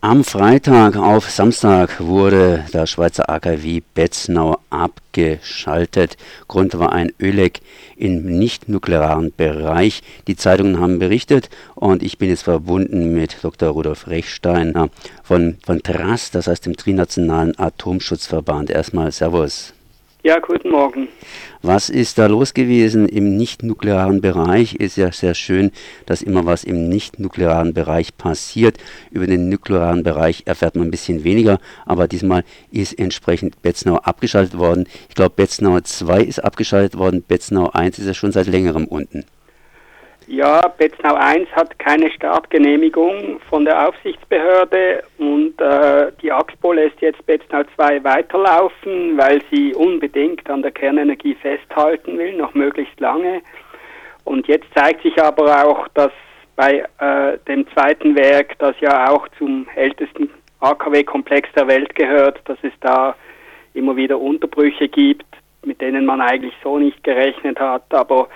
Am Freitag auf Samstag wurde das Schweizer AKW Betznau abgeschaltet. Grund war ein Ölleck im nicht-nuklearen Bereich. Die Zeitungen haben berichtet und ich bin jetzt verbunden mit Dr. Rudolf Rechsteiner von, von TRAS, das heißt dem Trinationalen Atomschutzverband. Erstmal Servus. Ja, guten Morgen. Was ist da los gewesen im nicht-nuklearen Bereich? Ist ja sehr schön, dass immer was im nicht-nuklearen Bereich passiert. Über den nuklearen Bereich erfährt man ein bisschen weniger, aber diesmal ist entsprechend Betznau abgeschaltet worden. Ich glaube, Betznau 2 ist abgeschaltet worden, Betznau 1 ist ja schon seit längerem unten. Ja, Betznau 1 hat keine Startgenehmigung von der Aufsichtsbehörde und äh, die AXPO lässt jetzt Betznau 2 weiterlaufen, weil sie unbedingt an der Kernenergie festhalten will, noch möglichst lange. Und jetzt zeigt sich aber auch, dass bei äh, dem zweiten Werk, das ja auch zum ältesten AKW-Komplex der Welt gehört, dass es da immer wieder Unterbrüche gibt, mit denen man eigentlich so nicht gerechnet hat. Aber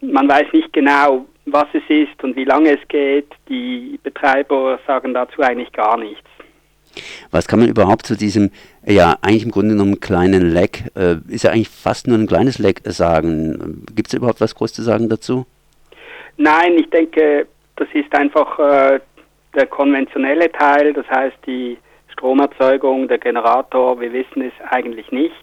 man weiß nicht genau, was es ist und wie lange es geht. Die Betreiber sagen dazu eigentlich gar nichts. Was kann man überhaupt zu diesem, ja, eigentlich im Grunde genommen kleinen Leck, äh, ist ja eigentlich fast nur ein kleines Leck sagen. Gibt es überhaupt was groß zu sagen dazu? Nein, ich denke, das ist einfach äh, der konventionelle Teil, das heißt die Stromerzeugung, der Generator, wir wissen es eigentlich nicht.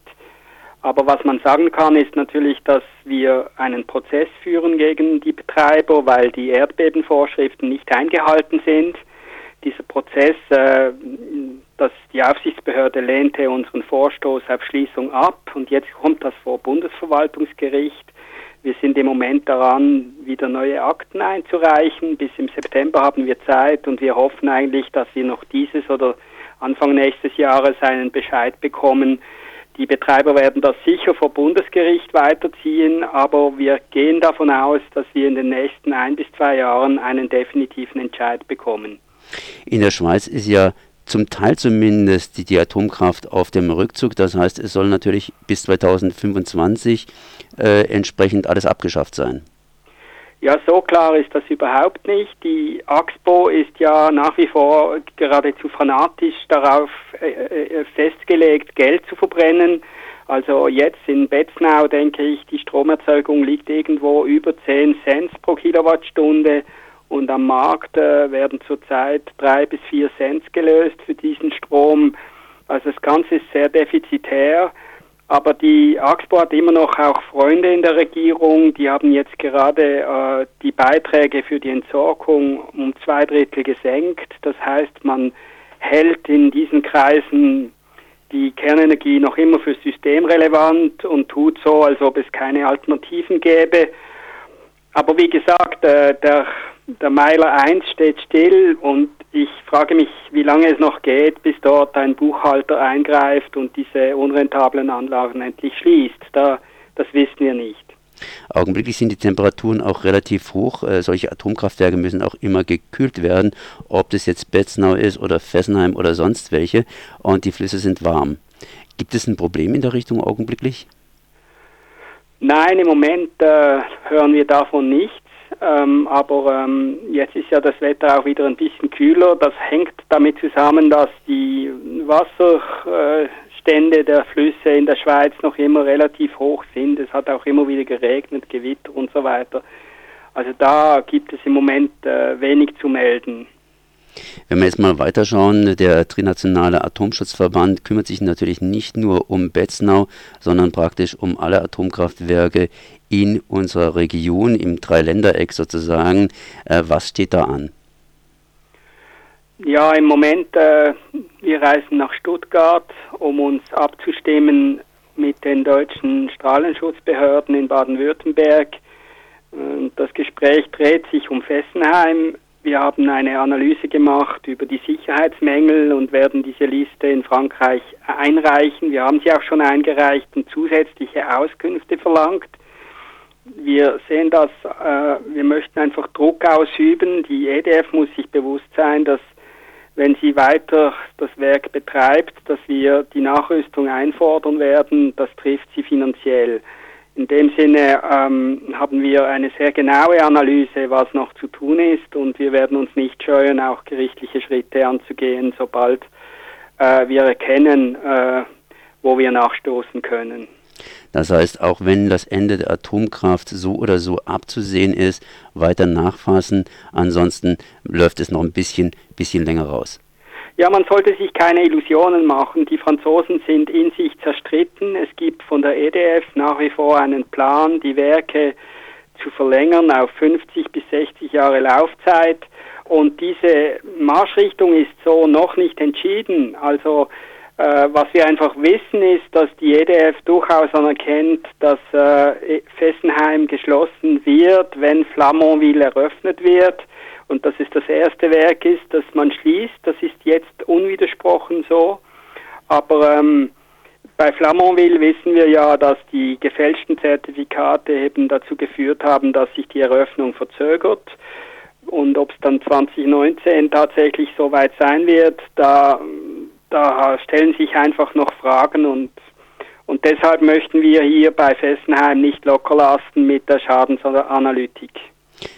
Aber was man sagen kann, ist natürlich, dass wir einen Prozess führen gegen die Betreiber, weil die Erdbebenvorschriften nicht eingehalten sind. Dieser Prozess, äh, dass die Aufsichtsbehörde lehnte unseren Vorstoß auf Schließung ab und jetzt kommt das vor Bundesverwaltungsgericht. Wir sind im Moment daran, wieder neue Akten einzureichen. Bis im September haben wir Zeit und wir hoffen eigentlich, dass wir noch dieses oder Anfang nächstes Jahres einen Bescheid bekommen, die Betreiber werden das sicher vor Bundesgericht weiterziehen, aber wir gehen davon aus, dass wir in den nächsten ein bis zwei Jahren einen definitiven Entscheid bekommen. In der Schweiz ist ja zum Teil zumindest die, die Atomkraft auf dem Rückzug. Das heißt, es soll natürlich bis 2025 äh, entsprechend alles abgeschafft sein. Ja, so klar ist das überhaupt nicht. Die AXPO ist ja nach wie vor geradezu fanatisch darauf äh, äh, festgelegt, Geld zu verbrennen. Also jetzt in Betznau denke ich, die Stromerzeugung liegt irgendwo über 10 Cent pro Kilowattstunde und am Markt äh, werden zurzeit 3 bis 4 Cent gelöst für diesen Strom. Also das Ganze ist sehr defizitär. Aber die AXPO hat immer noch auch Freunde in der Regierung. Die haben jetzt gerade äh, die Beiträge für die Entsorgung um zwei Drittel gesenkt. Das heißt, man hält in diesen Kreisen die Kernenergie noch immer für systemrelevant und tut so, als ob es keine Alternativen gäbe. Aber wie gesagt, äh, der, der Meiler 1 steht still und ich frage mich, wie lange es noch geht, bis dort ein Buchhalter eingreift und diese unrentablen Anlagen endlich schließt. Da, das wissen wir nicht. Augenblicklich sind die Temperaturen auch relativ hoch. Äh, solche Atomkraftwerke müssen auch immer gekühlt werden, ob das jetzt Betznau ist oder Fessenheim oder sonst welche. Und die Flüsse sind warm. Gibt es ein Problem in der Richtung augenblicklich? Nein, im Moment äh, hören wir davon nichts. Ähm, aber ähm, jetzt ist ja das Wetter auch wieder ein bisschen kühler. Das hängt damit zusammen, dass die Wasserstände der Flüsse in der Schweiz noch immer relativ hoch sind. Es hat auch immer wieder geregnet, Gewitter und so weiter. Also da gibt es im Moment äh, wenig zu melden. Wenn wir jetzt mal weiterschauen, der Trinationale Atomschutzverband kümmert sich natürlich nicht nur um Betznau, sondern praktisch um alle Atomkraftwerke in unserer Region, im Dreiländereck sozusagen. Äh, was steht da an? Ja, im Moment, äh, wir reisen nach Stuttgart, um uns abzustimmen mit den deutschen Strahlenschutzbehörden in Baden-Württemberg. Das Gespräch dreht sich um Fessenheim. Wir haben eine Analyse gemacht über die Sicherheitsmängel und werden diese Liste in Frankreich einreichen. Wir haben sie auch schon eingereicht und zusätzliche Auskünfte verlangt wir sehen das, äh, wir möchten einfach Druck ausüben. Die EDF muss sich bewusst sein, dass wenn sie weiter das Werk betreibt, dass wir die Nachrüstung einfordern werden. Das trifft sie finanziell. In dem Sinne ähm, haben wir eine sehr genaue Analyse, was noch zu tun ist und wir werden uns nicht scheuen, auch gerichtliche Schritte anzugehen, sobald äh, wir erkennen, äh, wo wir nachstoßen können. Das heißt, auch wenn das Ende der Atomkraft so oder so abzusehen ist, weiter nachfassen, ansonsten läuft es noch ein bisschen, bisschen länger raus. Ja, man sollte sich keine Illusionen machen. Die Franzosen sind in sich zerstritten. Es gibt von der EDF nach wie vor einen Plan, die Werke zu verlängern auf 50 bis 60 Jahre Laufzeit. Und diese Marschrichtung ist so noch nicht entschieden. Also äh, was wir einfach wissen ist, dass die EDF durchaus anerkennt, dass äh, Fessenheim geschlossen wird, wenn Flamonville eröffnet wird und dass es das erste Werk ist, das man schließt. Das ist jetzt unwidersprochen so. Aber ähm, bei Flamonville wissen wir ja, dass die gefälschten Zertifikate eben dazu geführt haben, dass sich die Eröffnung verzögert. Und ob es dann 2019 tatsächlich so weit sein wird, da, da stellen sich einfach noch Fragen und und deshalb möchten wir hier bei Fessenheim nicht lockerlassen mit der Schadensanalytik.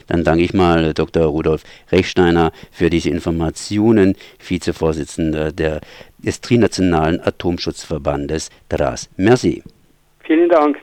Dann danke ich mal Dr. Rudolf Rechsteiner für diese Informationen, Vizevorsitzender der, des Trinationalen Atomschutzverbandes DRAS. Merci. Vielen Dank.